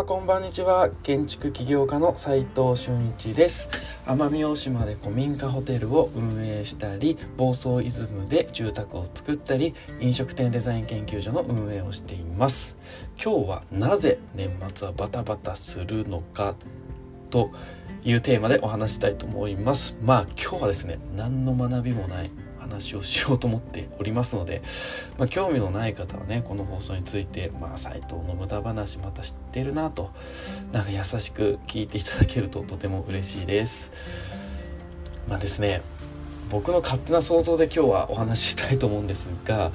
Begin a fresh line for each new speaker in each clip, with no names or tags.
はこんばんにちは。建築起業家の斉藤俊一です。奄美大島で古民家ホテルを運営したり房総イズムで住宅を作ったり飲食店デザイン研究所の運営をしています。今日はなぜ年末はバタバタするのかというテーマでお話したいと思います。まあ今日はですね何の学びもない。話をしようと思っておりますので、まあ、興味のない方はねこの放送について、まあ、斎藤の無駄話また知ってるなとなんか優しく聞いていただけるととても嬉しいです。まあですね僕の勝手な想像で今日はお話ししたいと思うんですが、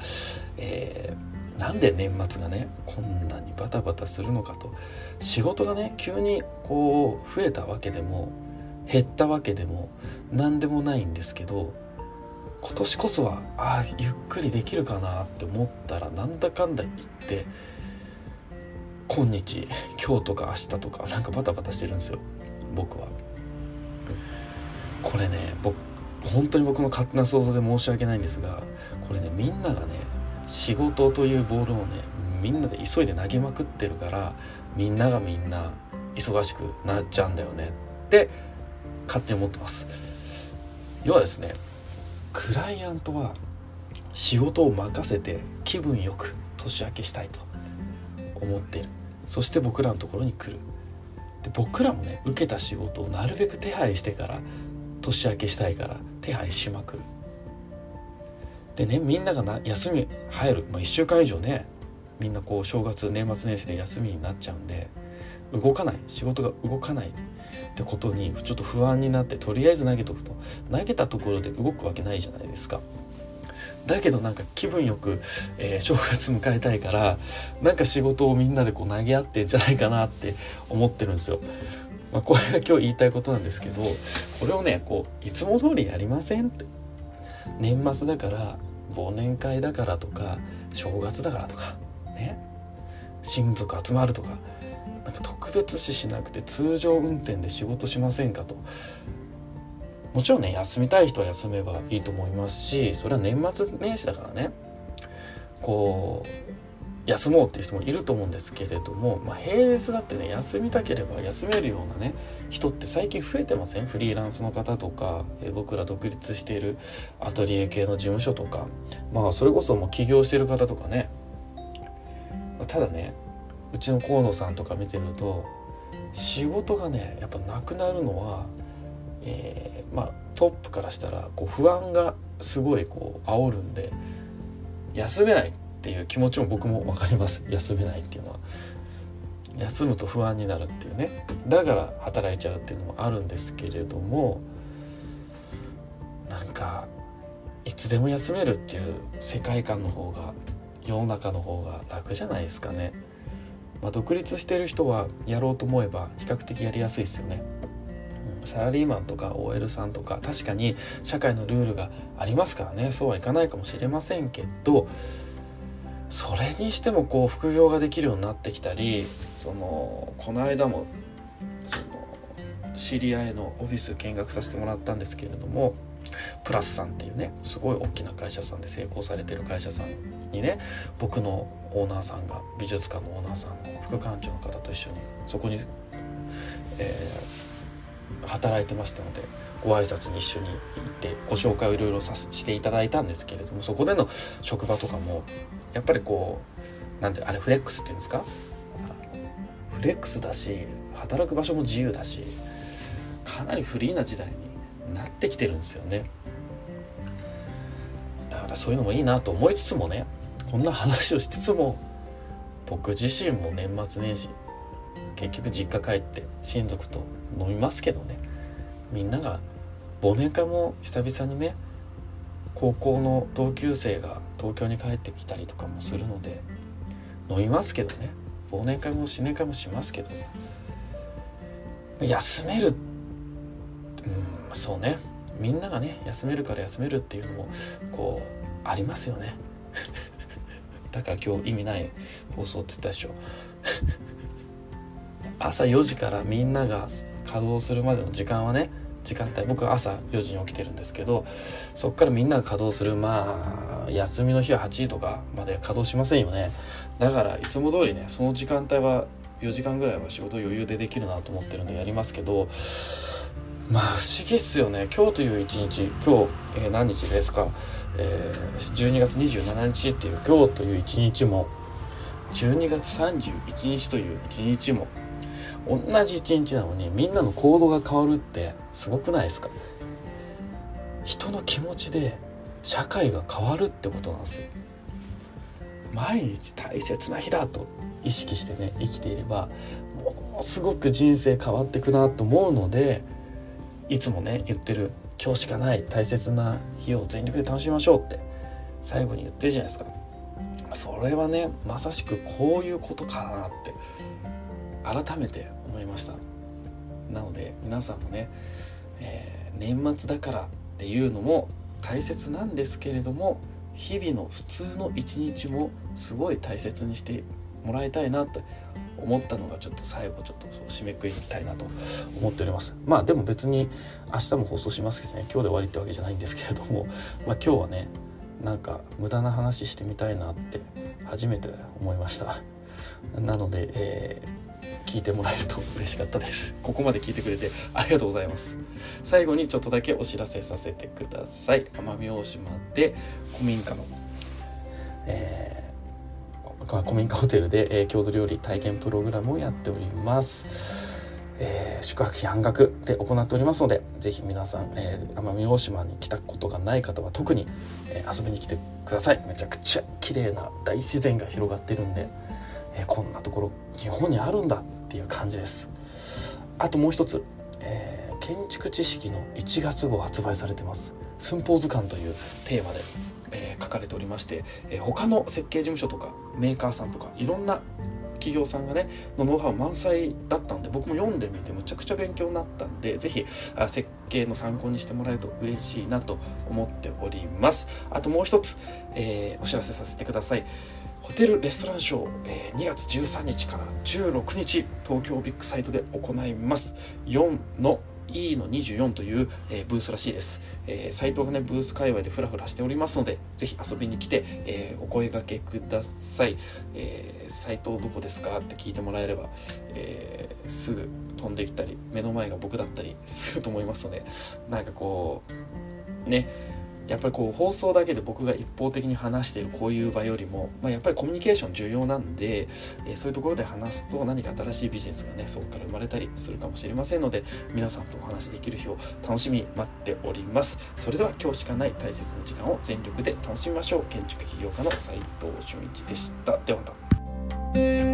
えー、なんで年末がねこんなにバタバタするのかと。仕事がね急にこう増えたわけでも減ったわけでも何でもないんですけど今年こそはああゆっくりできるかなって思ったらなんだかんだ言って今日今日とか明日とかなんかバタバタしてるんですよ。僕は。これね僕本当に僕の勝手な想像で申し訳ないんですがこれねみんながね仕事というボールをねみんなで急いで投げまくってるからみんながみんな忙しくなっちゃうんだよねって勝手に思ってます。要はですねクライアントは仕事を任せて気分よく年明けしたいと思っている。そして僕らのところに来る。で僕らもね受けた仕事をなるべく手配してから年明けしたいから手配しまくる。でねみんながな休み入る、まあ、1週間以上ねみんなこう正月年末年始で休みになっちゃうんで動かない仕事が動かないってことにちょっと不安になってとりあえず投げとくと投げたところで動くわけないじゃないですか。だけどなんか気分よく、えー、正月迎えたいからなんか仕事をみんなでこう投げ合ってんじゃないかなって思ってるんですよ。まあ、これが今日言いたいことなんですけどこれをねこういつも通りやりませんって年末だから忘年会だからとか正月だからとかね親族集まるとか別視しなくて通常運転で仕事しませんかと。もちろんね休みたい人は休めばいいと思いますしそれは年末年始だからね。こう休もうっていう人もいると思うんですけれども、まあ、平日だってね休みたければ休めるようなね人って最近増えてません？フリーランスの方とか、え僕ら独立しているアトリエ系の事務所とか。まあそれこそもう起業してる方とかね。ただねうちの河野さんとか見てると仕事がねやっぱなくなるのは、えー、まあトップからしたらこう不安がすごいこう煽るんで休めないっていう気持ちも僕も分かります。休めないっていうのは。休むと不安になるっていうね。だから働いちゃうっていうのもあるんですけれどもなんかいつでも休めるっていう世界観の方が世の中の方が楽じゃないですかね。まあ、独立してる人はやろうと思えば比較的やりやすいですよね。サラリーマンとか OL さんとか確かに社会のルールがありますからねそうはいかないかもしれませんけどそれにしてもこう副業ができるようになってきたりそのこの間も知り合いのオフィス見学させてもらったんですけれどもプラスさんっていうねすごい大きな会社さんで成功されてる会社さんにね僕のオーナーさんが美術館のオーナーさんの副館長の方と一緒にそこに、えー、働いてましたのでご挨拶に一緒に行ってご紹介をいろいろさせていただいたんですけれどもそこでの職場とかもやっぱりこうなんであれフレックスっていうんですか？フレックスだし働く場所も自由だしかなりフリーな時代になってきてるんですよね。だからそういうのもいいなと思いつつもねこんな話をしつつも僕自身も年末年始結局実家帰って親族と飲みますけどねみんなが忘年会も久々にね高校の同級生が東京に帰ってきたりとかもするので飲みますけどね忘年会も新年会もしますけど休めるうんそうね。みんながね休めるから休めるっていうのもこうありますよね。だから今日意味ない放送って言ったでしょ。朝4時からみんなが稼働するまでの時間はね時間帯僕は朝4時に起きてるんですけどそっからみんなが稼働するまあ休みの日は8時とかまで稼働しませんよね。だからいつも通りねその時間帯は4時間ぐらいは仕事余裕でできるなと思ってるんでやりますけどまあ不思議っすよね。今日という一日。今日、えー、何日ですか、えー、12月27日っていう今日という一日も12月31日という一日も同じ一日なのにみんなの行動が変わるってすごくないですか。人の気持ちで社会が変わるってことなんですよ。毎日大切な日だと意識してね生きていればものすごく人生変わっていくなと思うのでいつもね言ってる今日しかない大切な日を全力で楽しみましょうって最後に言ってるじゃないですか。それはねまさしくこういうことかなって改めて思いました。なので皆さんもね、えー、年末だからっていうのも大切なんですけれども日々の普通の一日もすごい大切にしてもらいたいなと思ったのがちょっと最後ちょっと締めくくりたいなと思っております。まあでも別に明日も放送しますけどね今日で終わりってわけじゃないんですけれども まあ今日はねなんか無駄な話してみたいなって初めて思いました。なので、えー、聞いてもらえると嬉しかったです。ここまで聞いてくれてありがとうございます。最後にちょっとだけお知らせさせてください。奄美大島で古民家の、えー古民家ホテルで、えー、郷土料理体験プログラムをやっております。えー、宿泊費半額で行っておりますのでぜひ皆さん、えー、奄美大島に来たことがない方は特に、え、遊びに来てください。めちゃくちゃ綺麗な大自然が広がってるんで、えこんなところ日本にあるんだっていう感じです。あともう一つ、え建築知識の1月号発売されてます。寸法図鑑というテーマでえー、書かれておりまして、えー、他の設計事務所とかメーカーさんとかいろんな企業さんがねのノウハウ満載だったんで僕も読んでみてむちゃくちゃ勉強になったんで是非設計の参考にしてもらえると嬉しいなと思っております。あともう一つ、えー、お知らせさせてください。ホテルレストランショー、えー、2月13日から16日東京ビッグサイトで行います。4の E の24という、えー、ブースらしいです。えー、斉藤がね、ブース界隈でふらふらしておりますので、ぜひ遊びに来て、えー、お声がけください。えー、斉藤どこですかって聞いてもらえれば、えー、すぐ飛んできたり、目の前が僕だったりすると思いますので、なんかこう、ね、やっぱりこう放送だけで僕が一方的に話しているこういう場よりも、まあ、やっぱりコミュニケーション重要なんで、えー、そういうところで話すと何か新しいビジネスがねそこから生まれたりするかもしれませんので皆さんとお話できる日を楽しみに待っております。それでは今日しかない大切な時間を全力で楽しみましょう。建築起業家の斉藤俊一でした。ではまた。